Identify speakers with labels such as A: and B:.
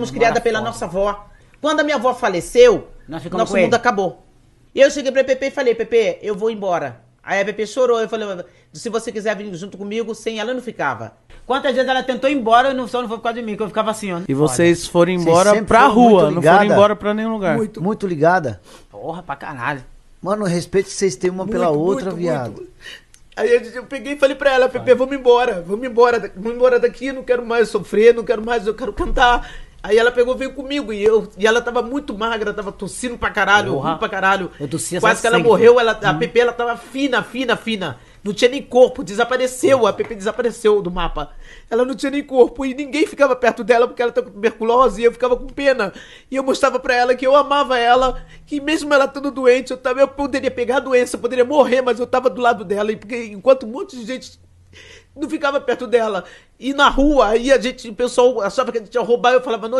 A: fomos criadas pela nossa avó. Quando a minha avó faleceu, nosso mundo
B: ele.
A: acabou. E eu cheguei pra Pepe e falei, Pepe, eu vou embora. Aí a Pepe chorou, eu falei, se você quiser vir junto comigo, sem ela eu não ficava.
B: Quantas vezes ela tentou ir embora e não, só não foi por causa de mim, que eu ficava assim, ó.
C: E vocês foram
D: Vocês
C: embora
D: sempre
C: pra
D: foram
C: rua, não foram embora pra nenhum lugar.
E: Muito,
D: Muito ligada.
B: Porra, pra caralho.
D: Mano, o respeito que vocês têm uma pela
E: muito,
D: outra,
E: muito,
D: viado.
E: muito. Aí eu, peguei e falei pra ela, Pepe, vamos embora, vamos embora, vamos embora daqui, não quero mais sofrer, não quero mais, eu quero cantar. Aí ela pegou, veio comigo e eu e ela tava muito magra, tava tossindo pra caralho,
B: Porra.
E: pra caralho.
B: Eu tossia
E: Quase que ela
B: sangue,
E: morreu, ela, a Pepe ela tava fina, fina, fina. Não tinha nem corpo, desapareceu, a Pepe desapareceu do mapa. Ela não tinha nem corpo e ninguém ficava perto dela porque ela tá com tuberculose e eu ficava com pena. E eu mostrava pra ela que eu amava ela, que mesmo ela estando doente, eu, tava, eu poderia pegar a doença, eu poderia morrer, mas eu tava do lado dela. E porque enquanto um monte de gente não ficava perto dela. E na rua, aí a gente, o pessoal achava que a gente ia roubar, eu falava, não,